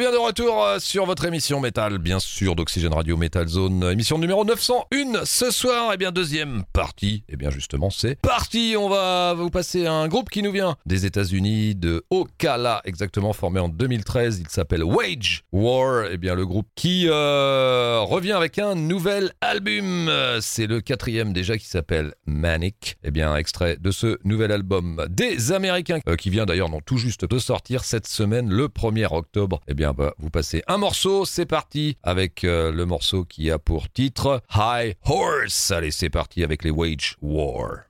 Bien de retour euh, sur votre émission Métal, bien sûr, d'Oxygène Radio Metal Zone, émission numéro 901 ce soir. Et bien deuxième partie, et bien justement c'est parti. On va vous passer un groupe qui nous vient des États-Unis, de Ocala exactement, formé en 2013. Il s'appelle Wage War. Et bien le groupe qui euh, revient avec un nouvel album. C'est le quatrième déjà qui s'appelle Manic. Et bien extrait de ce nouvel album des Américains euh, qui vient d'ailleurs non tout juste de sortir cette semaine le 1er octobre. Et bien, bah, vous passez un morceau. C'est parti avec euh, le morceau qui a pour titre High Horse. Allez, c'est parti avec les Wage War.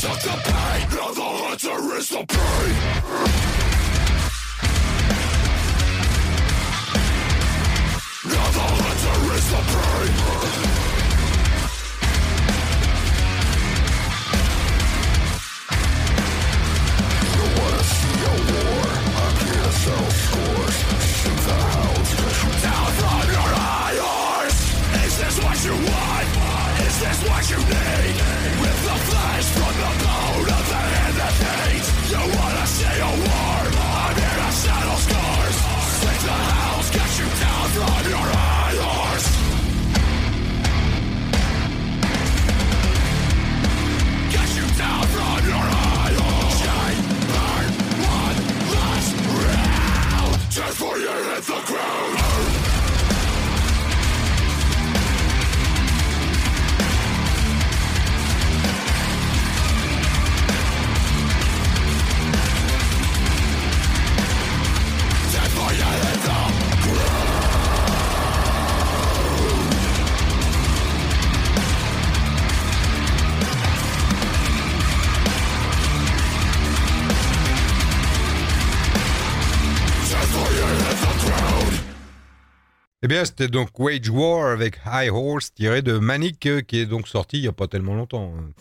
Suck the pain, now the hunter is the prey. Now the hunter is the prey. Bien, c'était donc Wage War avec High Horse tiré de Manic euh, qui est donc sorti il n'y a pas tellement longtemps. Hein.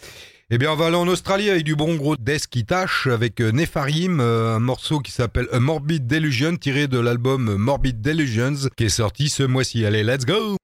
Eh bien, on va aller en Australie avec du bon gros Death qui avec euh, Nepharim, euh, un morceau qui s'appelle A Morbid Delusion tiré de l'album Morbid Delusions qui est sorti ce mois-ci. Allez, let's go!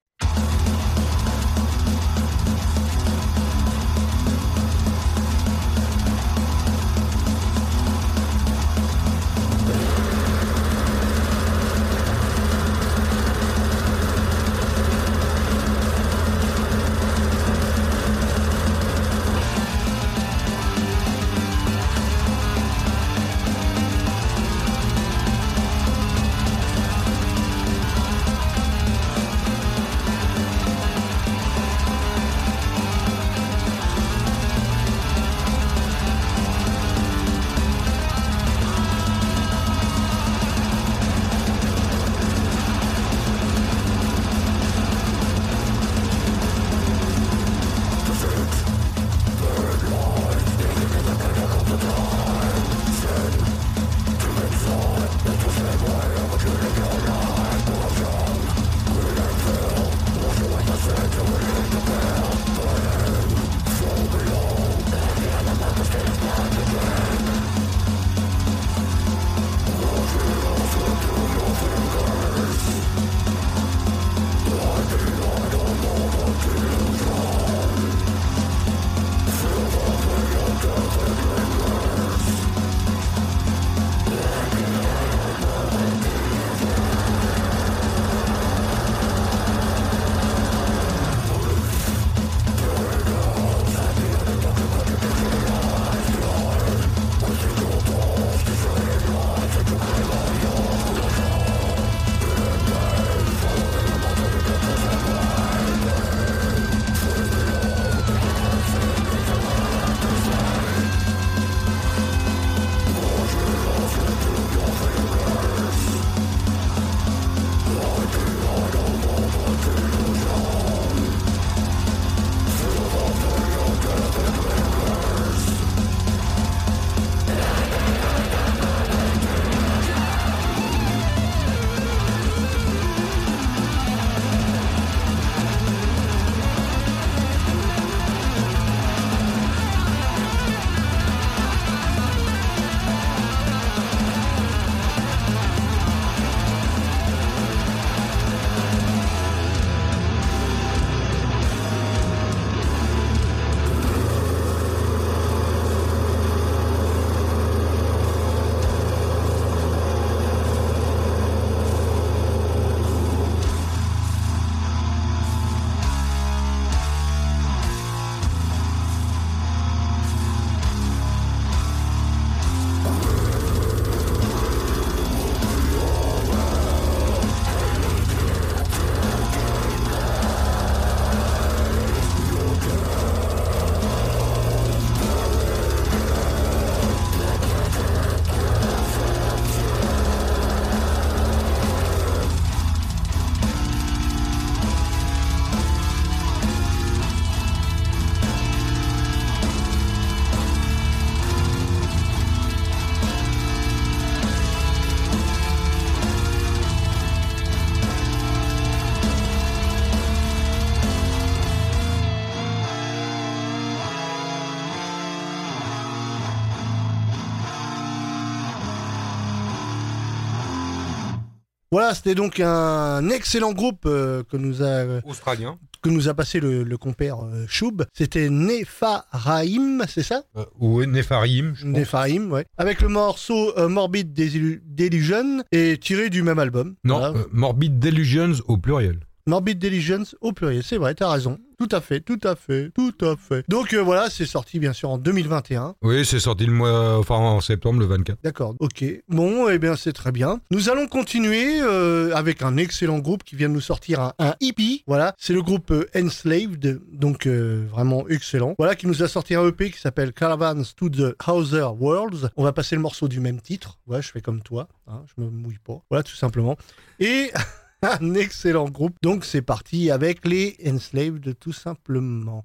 Voilà, c'était donc un excellent groupe euh, que nous a Australien. que nous a passé le, le compère euh, Choub. C'était Nepharaim, c'est ça? Euh, je pense. Nepharim, ouais. Avec le morceau euh, Morbid Delusion et tiré du même album. Non, Voilà. euh, Morbid Delusions au pluriel. Morbid Delusions au pluriel, c'est vrai, t'as raison. Tout à fait, tout à fait, tout à fait. Donc euh, voilà, c'est sorti bien sûr en 2021. Oui, c'est sorti le mois, enfin en septembre, le 24. D'accord, ok. Bon, eh bien c'est très bien. Nous allons continuer euh, avec un excellent groupe qui vient de nous sortir un, un EP. Voilà, c'est le groupe euh, Enslaved, donc euh, vraiment excellent. Voilà, qui nous a sorti un EP qui s'appelle Caravans to the Other Worlds. On va passer le morceau du même titre. Ouais, je fais comme toi, hein, je me mouille pas. Voilà, tout simplement. Et un excellent groupe. Donc c'est parti avec les Enslaved, tout simplement.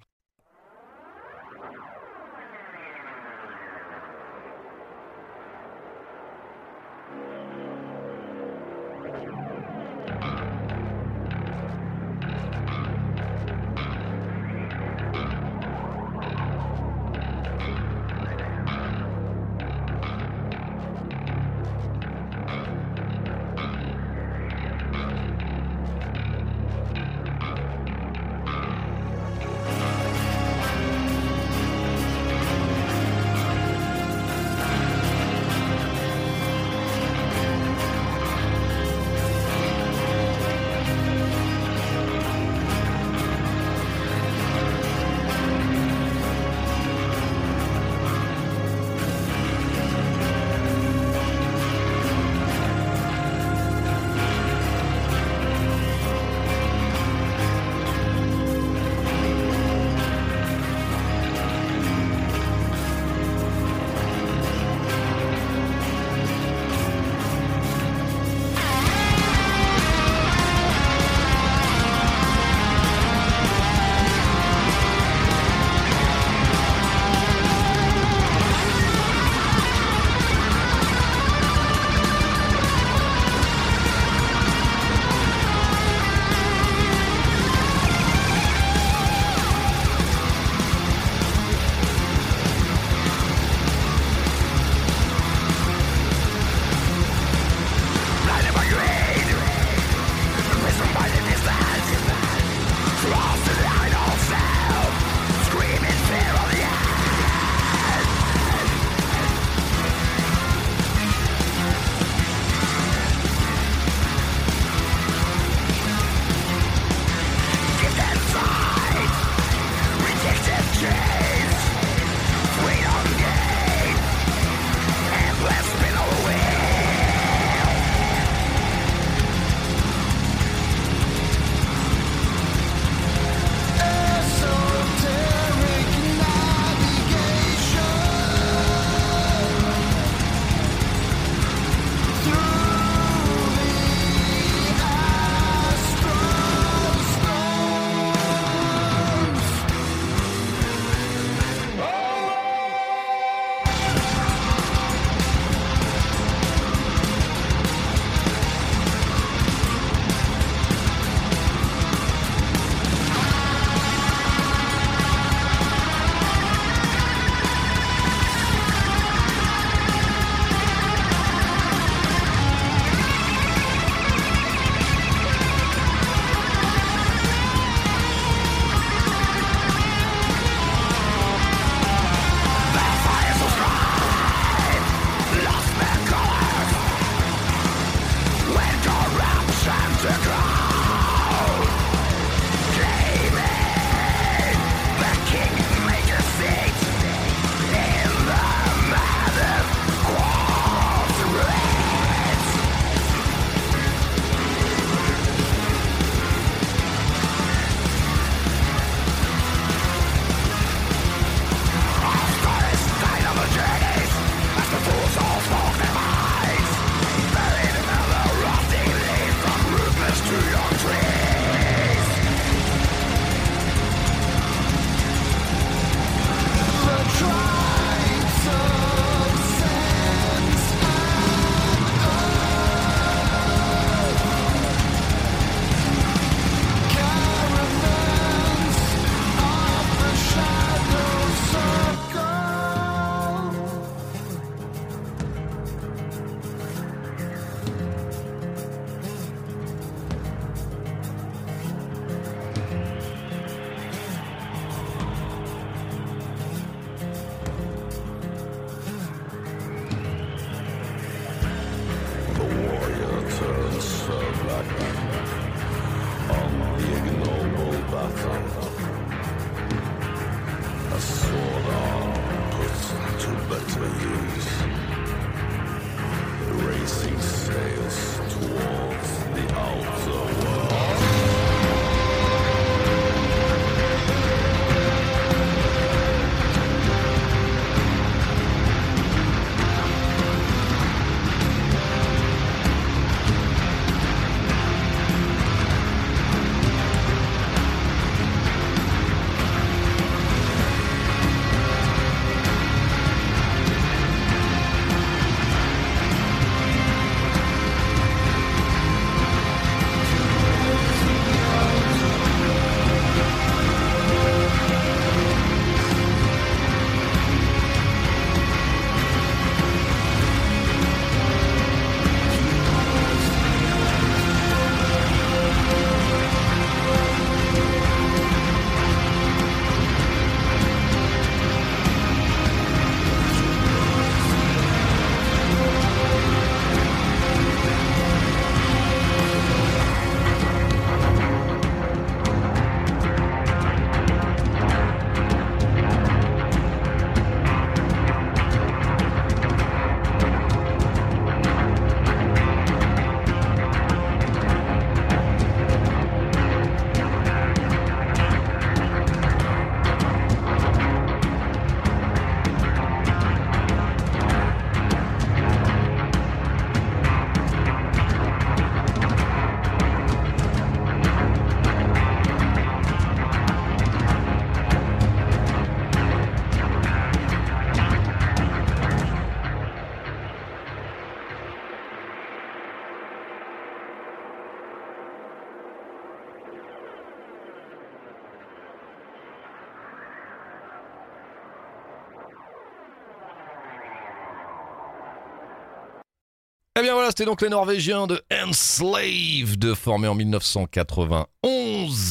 Eh bien voilà, c'était donc les Norvégiens de Enslaved, formés en 1991.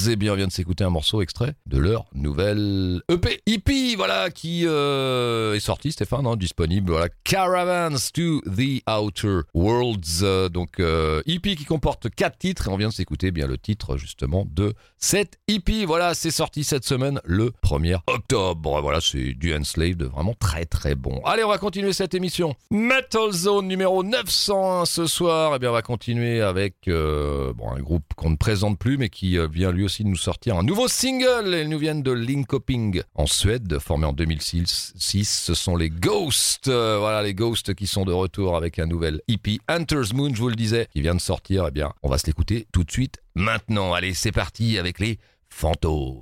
Eh bien, on vient de s'écouter un morceau extrait de leur nouvelle EP, EP, voilà, qui euh, est sorti, Stéphane, hein, disponible, voilà, Caravans to the Outer Worlds, euh, donc euh, EP qui comporte quatre titres, et on vient de s'écouter bien le titre justement de cette EP. Voilà, c'est sorti cette semaine, le 1er octobre. Voilà, c'est du Enslaved, vraiment très très bon. Allez, on va continuer cette émission. Metal Zone numéro 901 ce soir. Eh bien, on va continuer avec euh, bon, un groupe qu'on ne présente plus, mais qui vient lui aussi de nous sortir un nouveau single. Ils nous viennent de Linkoping en Suède, formé en 2006. Ce sont les Ghosts. Euh, voilà, les Ghosts qui sont de retour avec un nouvel EP, Hunter's Moon, je vous le disais, qui vient de sortir. Eh bien, on va se l'écouter tout de suite maintenant. Allez, c'est parti avec les fantômes.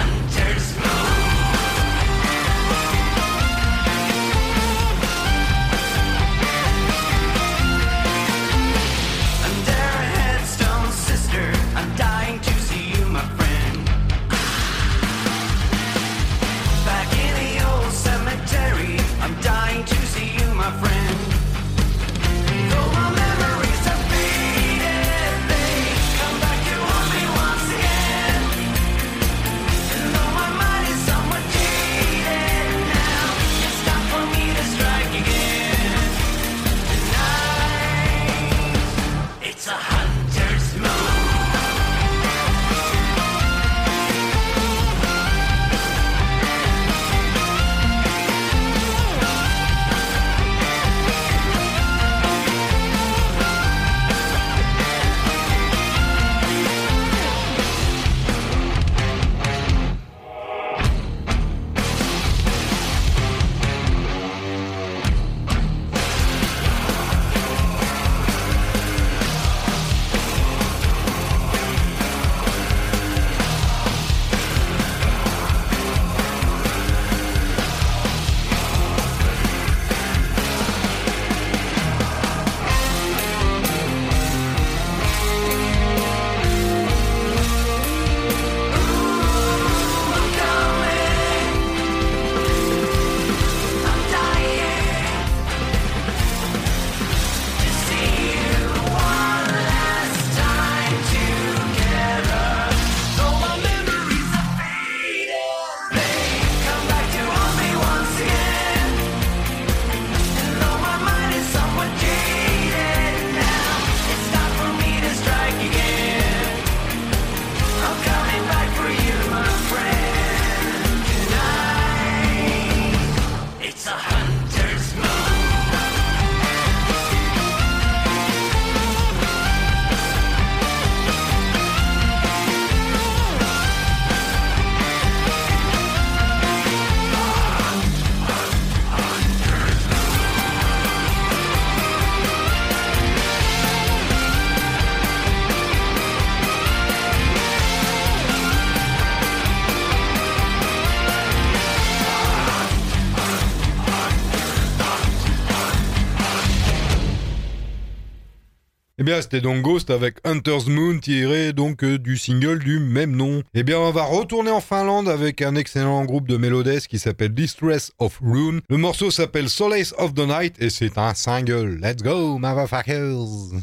bien, c'était donc Ghost avec Hunter's Moon tiré donc euh, du single du même nom. Eh bien, on va retourner en Finlande avec un excellent groupe de mélodesses qui s'appelle Distress of Rune. Le morceau s'appelle Solace of the Night et c'est un single. Let's go, motherfuckers!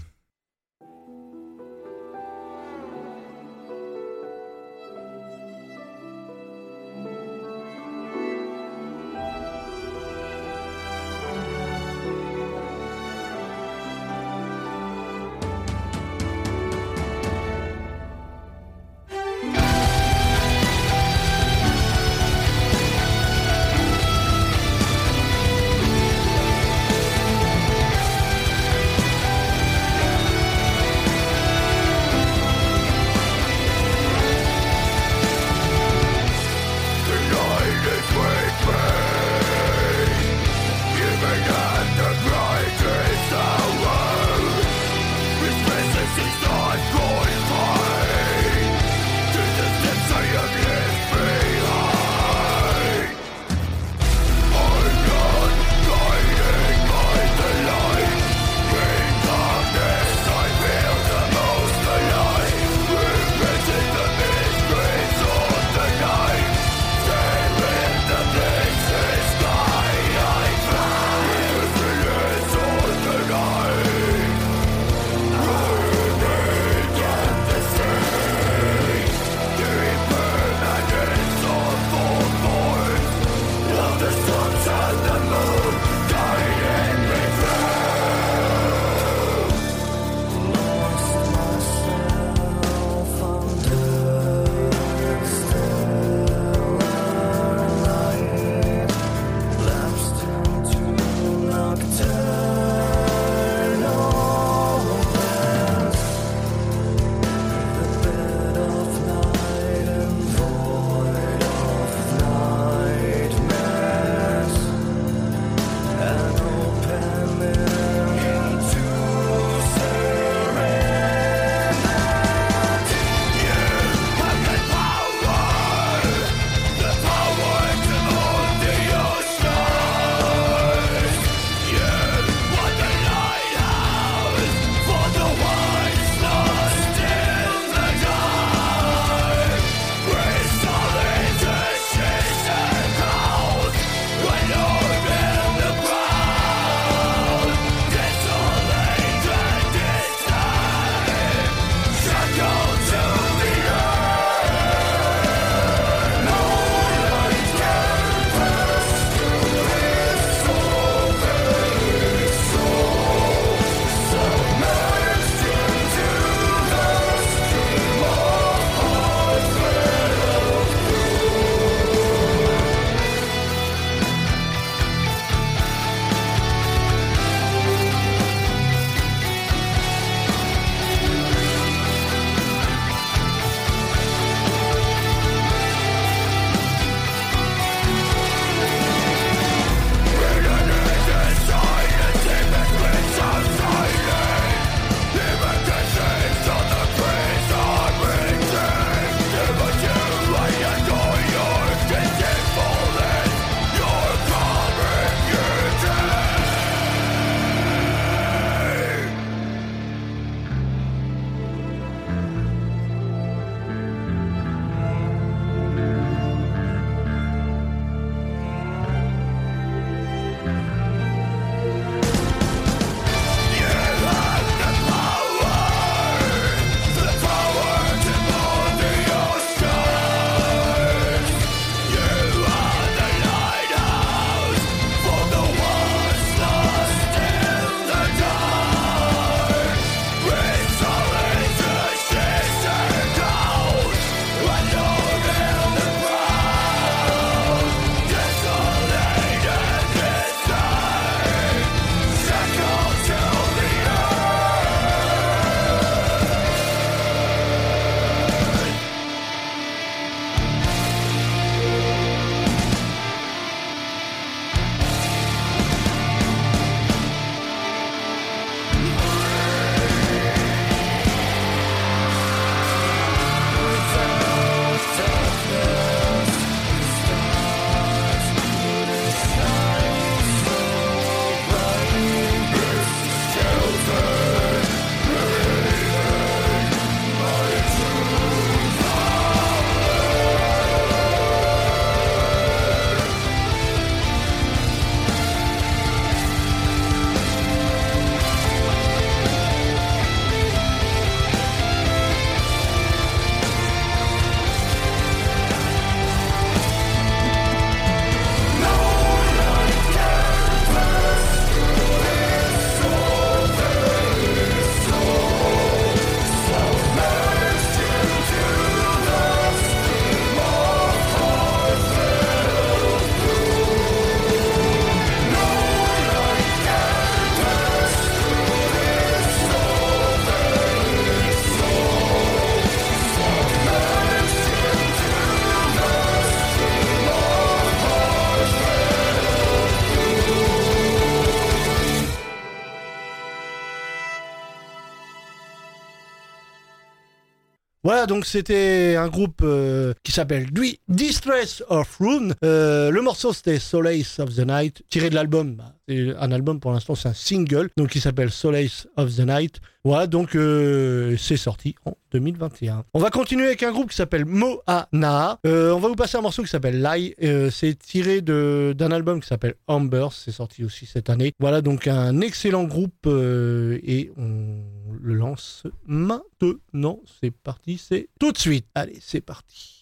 Donc c'était un groupe euh, qui s'appelle Dwi- Distress of Rune. Euh, le morceau c'était Solace of the Night, tiré de l'album. Bah, c'est un album pour l'instant, c'est un single, donc qui s'appelle Solace of the Night. Voilà, donc euh, c'est sorti en 2021. On va continuer avec un groupe qui s'appelle Moana. Euh, on va vous passer un morceau qui s'appelle Lie. C'est tiré d'un album qui s'appelle Amber. C'est sorti aussi cette année. Voilà donc un excellent groupe et on le lance maintenant. C'est parti, c'est tout de suite. Allez, c'est parti.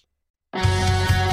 Solace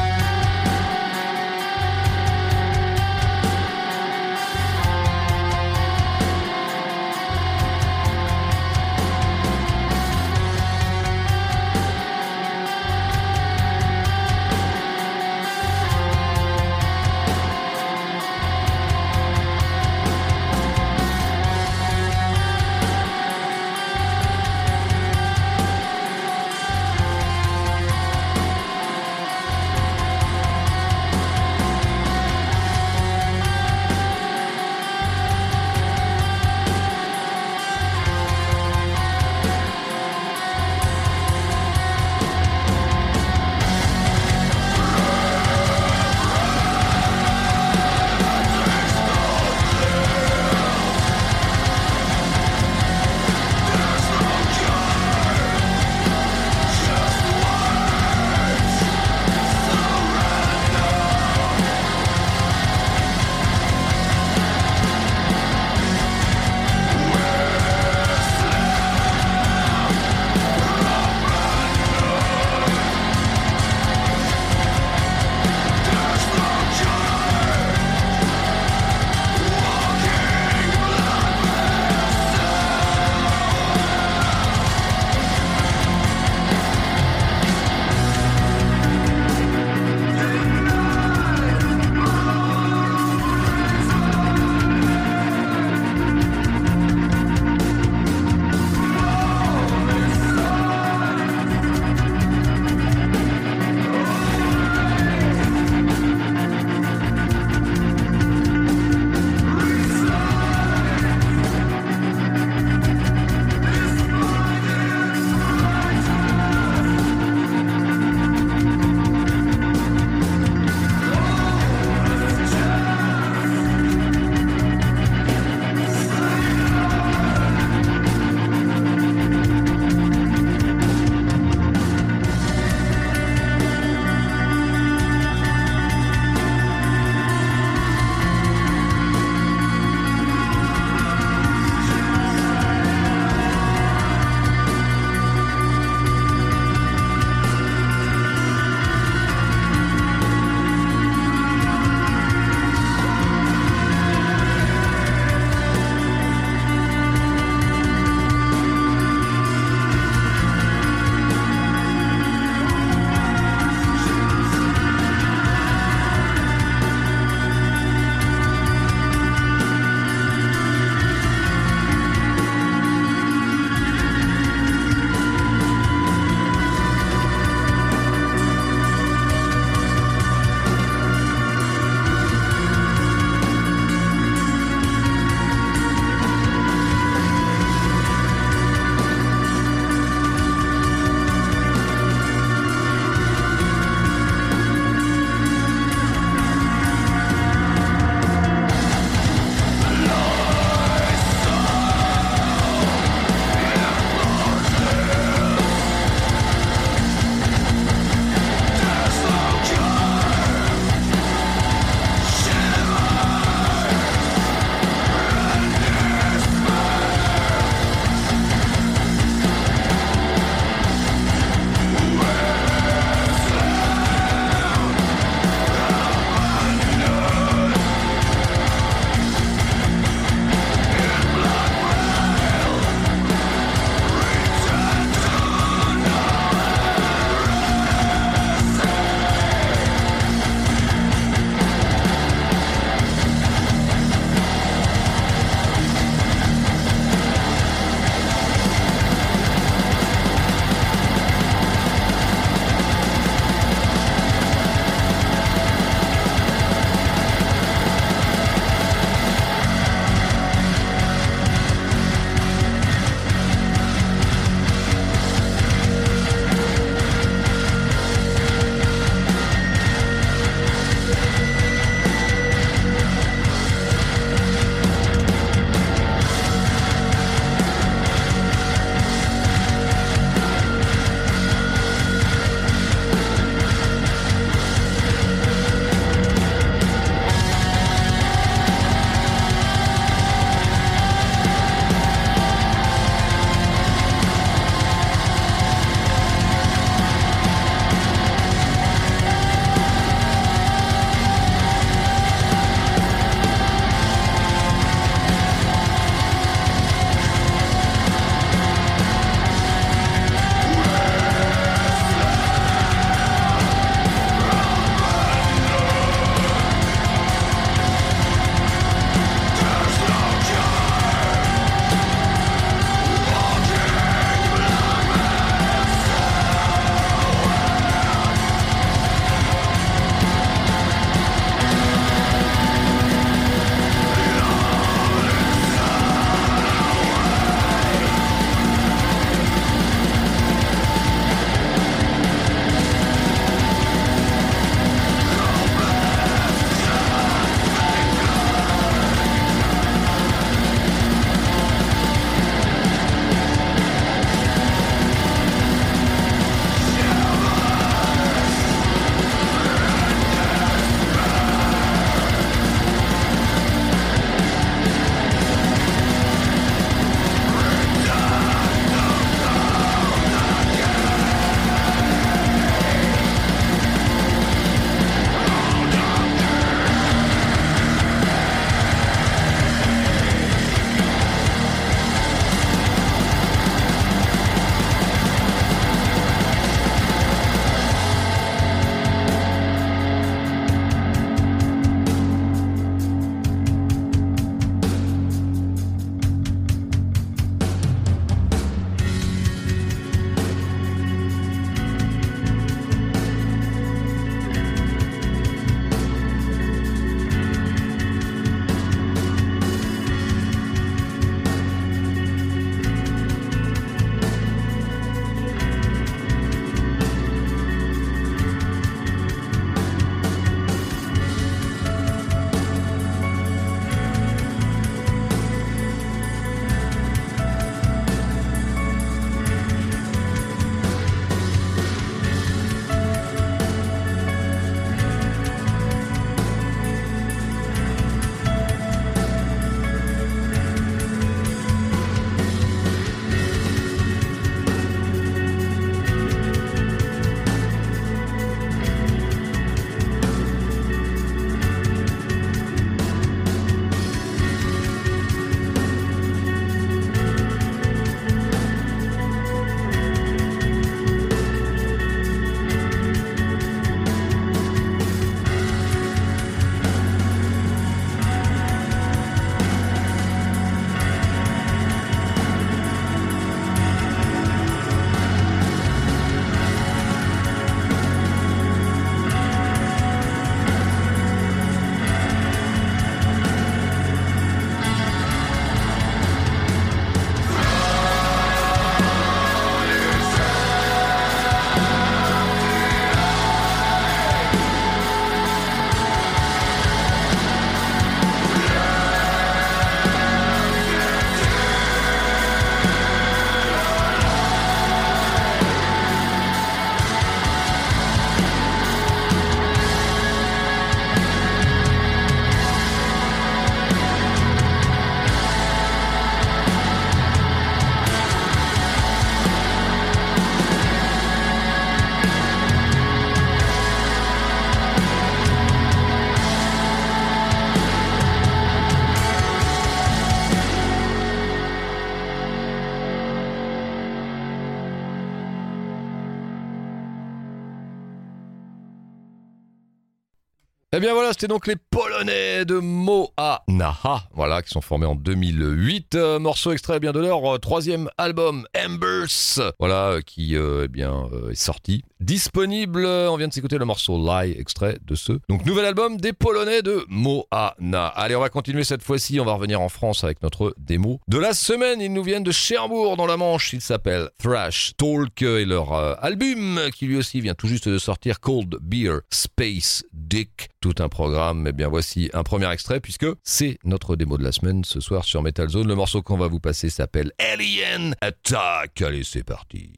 bien voilà, c'était donc les Polonais de Moa Naha, voilà, qui sont formés en 2008. Euh, morceau extrait eh bien de leur euh, troisième album, Embers, voilà, euh, qui eh bien est sorti, disponible. On vient de s'écouter le morceau Lie, extrait de ce donc nouvel album des Polonais de Moana. Allez, on va continuer cette fois-ci. On va revenir en France avec notre démo de la semaine. Ils nous viennent de Cherbourg dans la Manche. Ils s'appellent Thrash Talk et leur euh, album qui lui aussi vient tout juste de sortir, Cold Beer Space Dick. Tout un programme. Eh bien, voici un premier extrait puisque c'est notre démo de la semaine ce soir sur Metal Zone. Le morceau qu'on va vous passer s'appelle Alien Attack. Allez, c'est parti.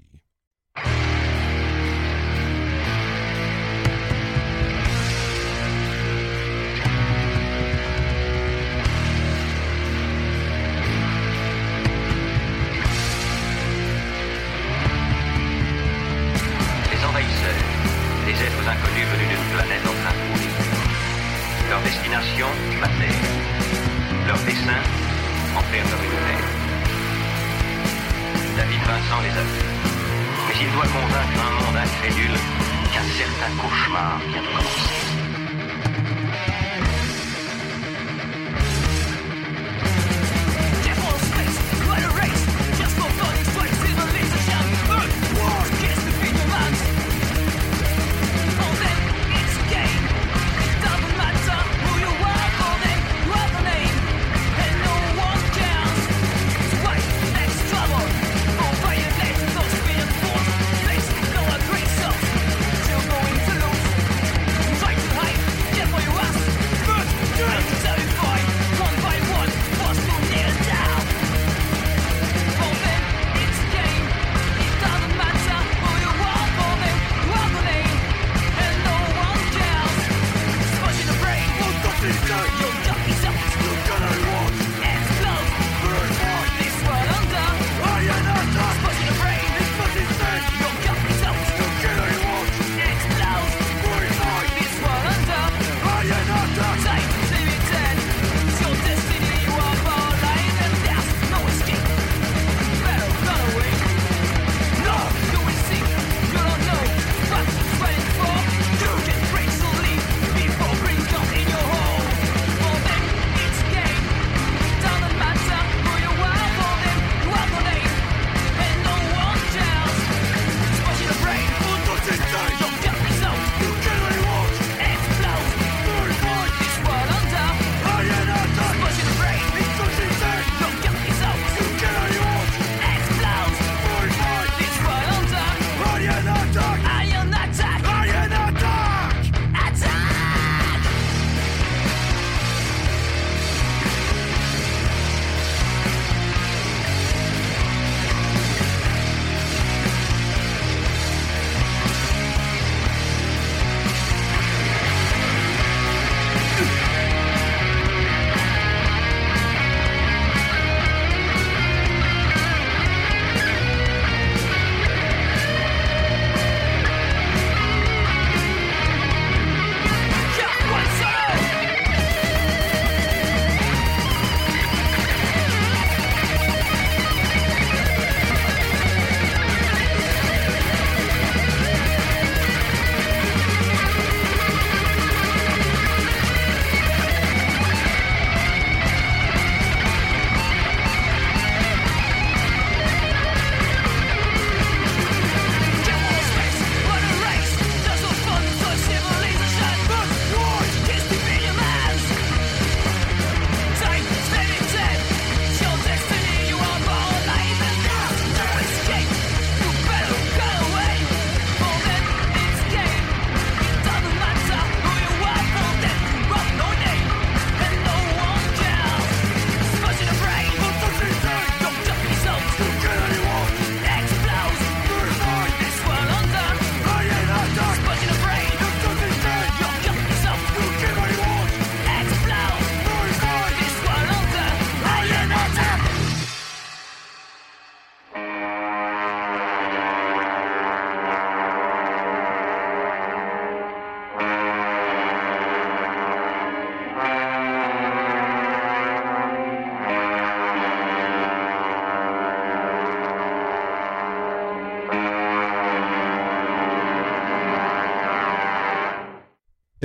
Inconnus venus d'une planète en train de mourir. Leur destination, la Terre. Leur dessein, en faire leur univers. David Vincent les a vus. Mais il doit convaincre un monde incrédule qu'un certain cauchemar vient de commencer.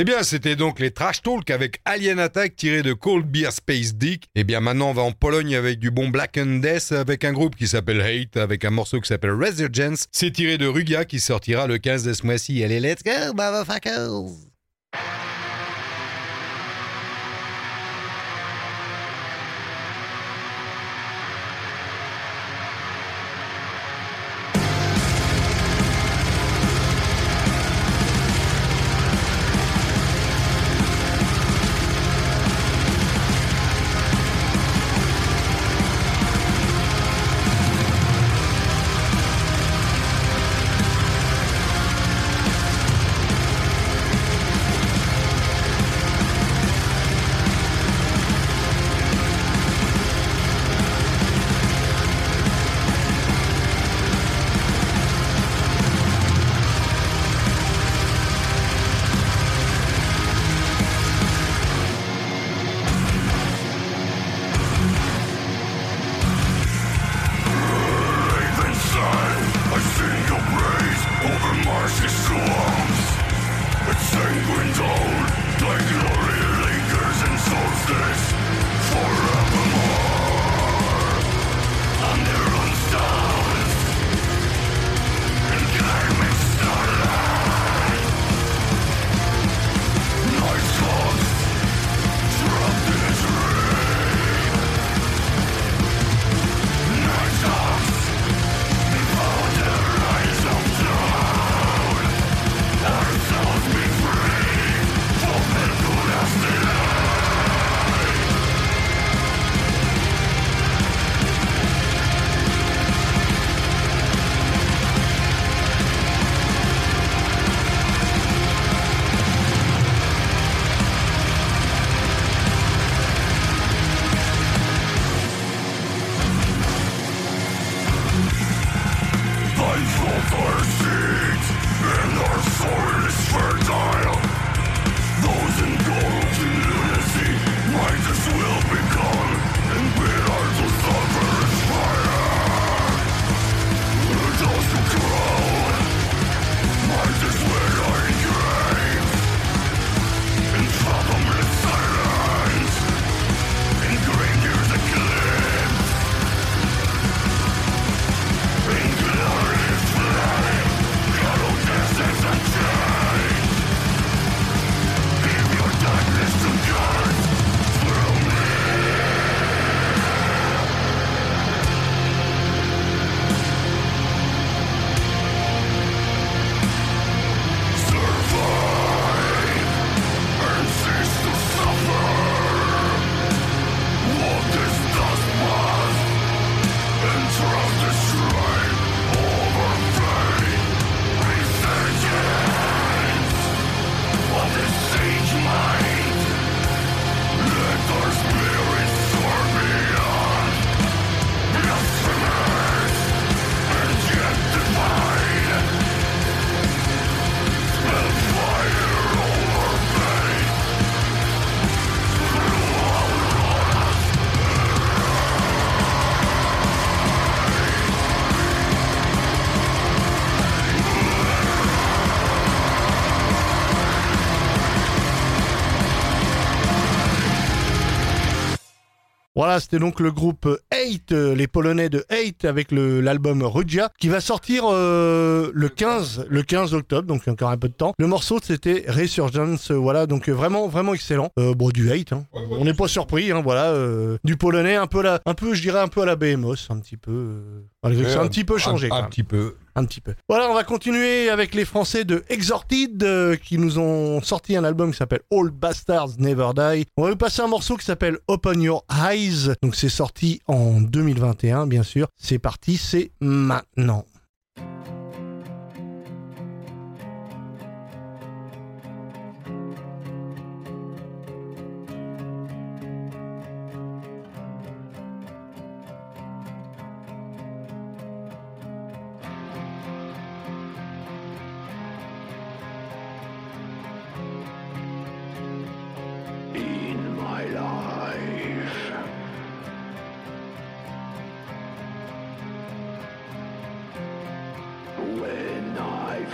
Eh bien, c'était donc les Trash Talk avec Alien Attack tiré de Cold Beer Space Dick. Eh bien, maintenant, on va en Pologne avec du bon Black and Death avec un groupe qui s'appelle Hate, avec un morceau qui s'appelle Resurgence. C'est tiré de Rugia qui sortira le 15 de ce mois-ci. Allez, let's go, motherfuckers! Voilà, c'était donc le groupe Hate, euh, les Polonais de Hate avec le- l'album Rugia, qui va sortir euh, le 15, le 15 octobre, donc il y a encore un peu de temps. Le morceau c'était Resurgence, euh, voilà, donc vraiment, vraiment excellent. Bon, du Hate, hein. on n'est pas surpris, hein, voilà, du Polonais, un peu la, un peu, je dirais un peu à la BMOS, un petit peu, malgré que c'est un petit peu changé. Un, petit peu. Un petit peu. Voilà, on va continuer avec les Français de Exorted euh, qui nous ont sorti un album qui s'appelle All Bastards Never Die. On va vous passer un morceau qui s'appelle Open Your Eyes. Donc c'est sorti en 2021, bien sûr. C'est parti, c'est maintenant.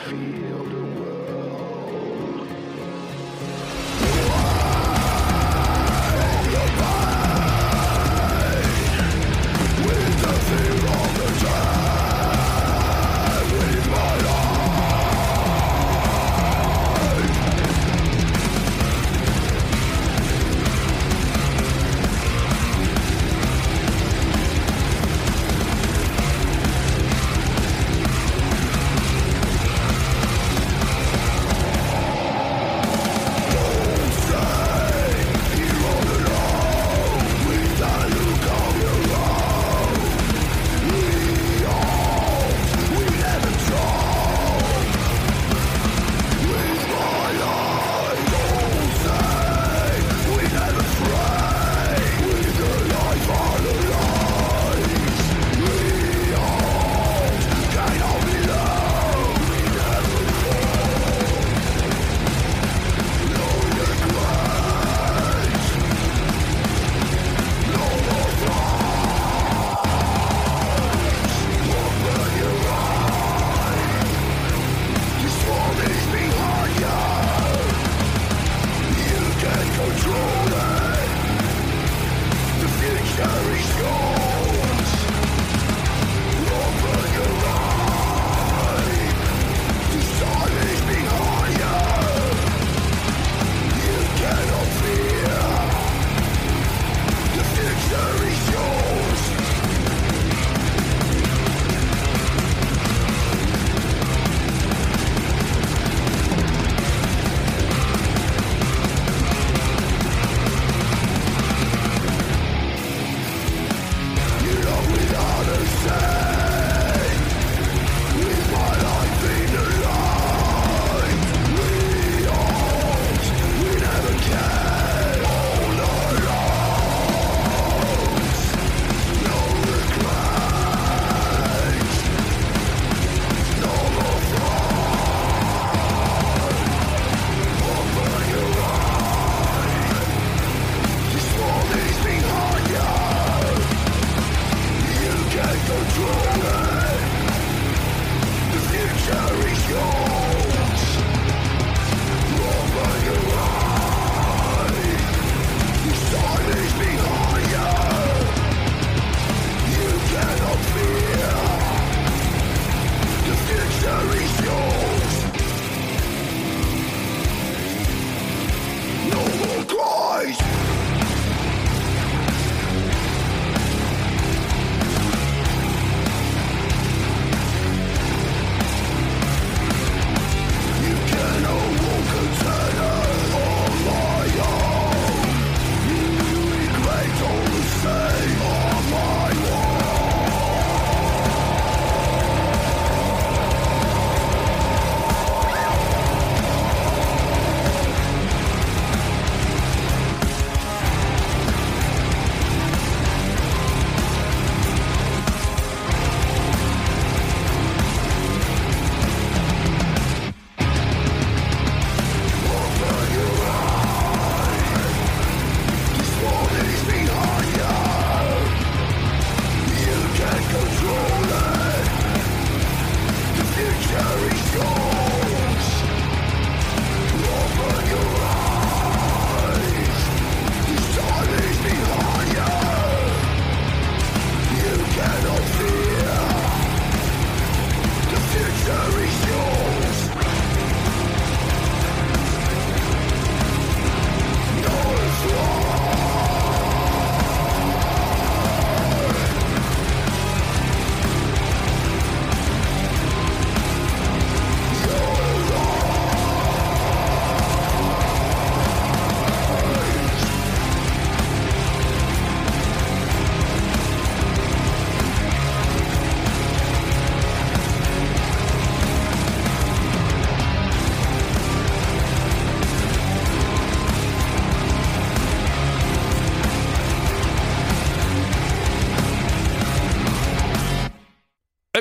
field.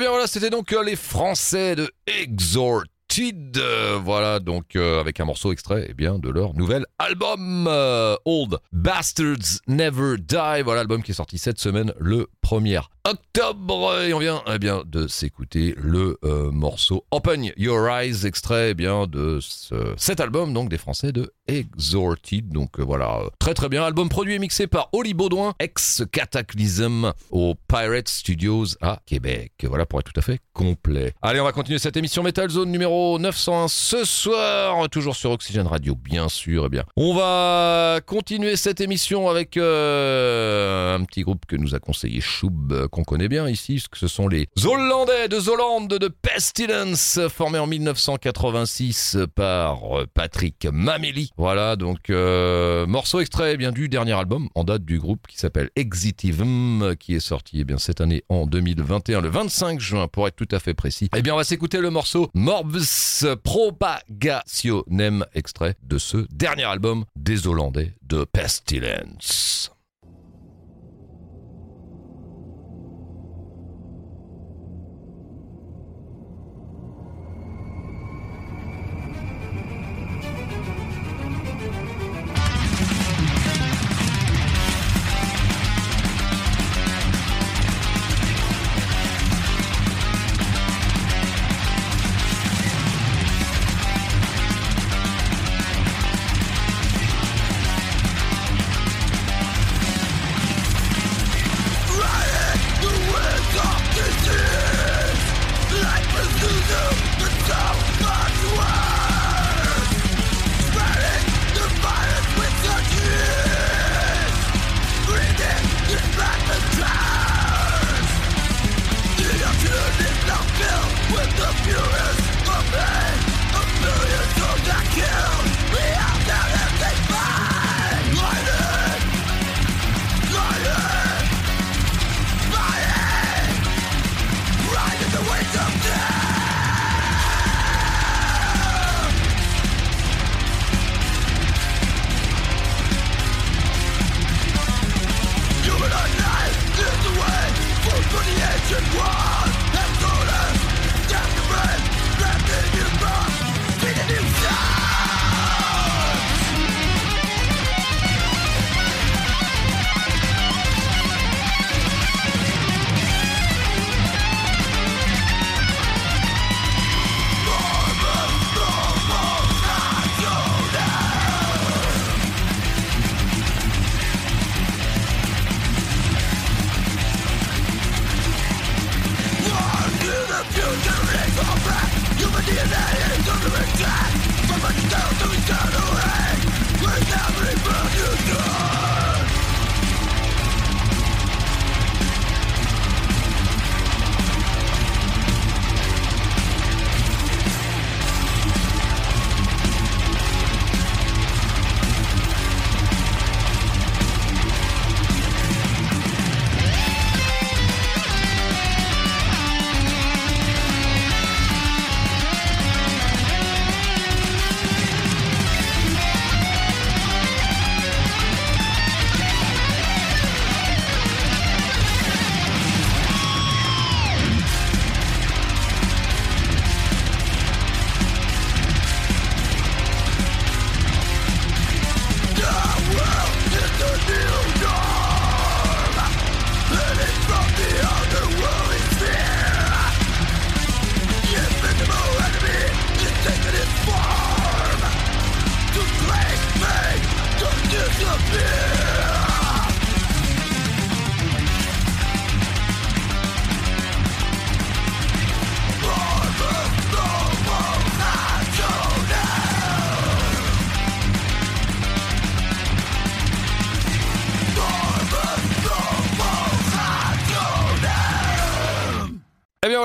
Voilà, c'était donc euh, les Français de Exhorted. Voilà donc euh, avec un morceau extrait eh bien de leur nouvel album euh, Old Bastards Never Die. Voilà l'album qui est sorti cette semaine le 1er octobre et on vient eh bien de s'écouter le euh, morceau Open Your Eyes extrait eh bien de ce- cet album donc des Français de Exhorted. Donc voilà, très très bien album produit et mixé par Oli Baudouin ex Cataclysm au Pirate Studios à Québec. Voilà pour être tout à fait complet. Allez, on va continuer cette émission Metal Zone numéro 901 ce soir, toujours sur Oxygène Radio, bien sûr. Eh bien, on va continuer cette émission avec euh, un petit groupe que nous a conseillé Choub, euh, qu'on connaît bien ici, que ce sont les Hollandais de Zoland de Pestilence, formés en 1986 par euh, Patrick Mameli. Voilà, donc morceau extrait eh bien du dernier album en date du groupe qui s'appelle Exitivum, qui est sorti eh bien cette année en 2021, le 25 juin pour être tout à fait précis. Eh bien, on va s'écouter le morceau Morbs Propagationem, extrait de ce dernier album des Hollandais de Pestilence.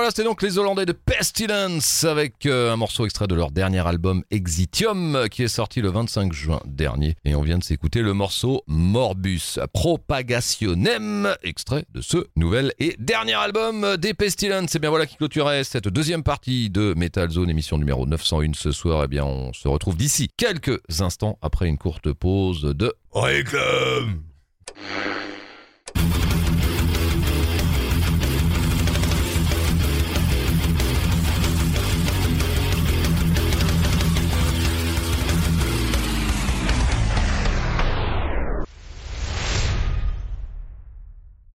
Voilà, c'était donc les Hollandais de Pestilence avec euh, un morceau extrait de leur dernier album Exitium qui est sorti le 25 juin dernier. Et on vient de s'écouter le morceau Morbus Propagationem, extrait de ce nouvel et dernier album des Pestilence. Et bien voilà qui clôturait cette deuxième partie de Metal Zone, émission numéro 901 ce soir. Et bien on se retrouve d'ici quelques instants après une courte pause de réclame.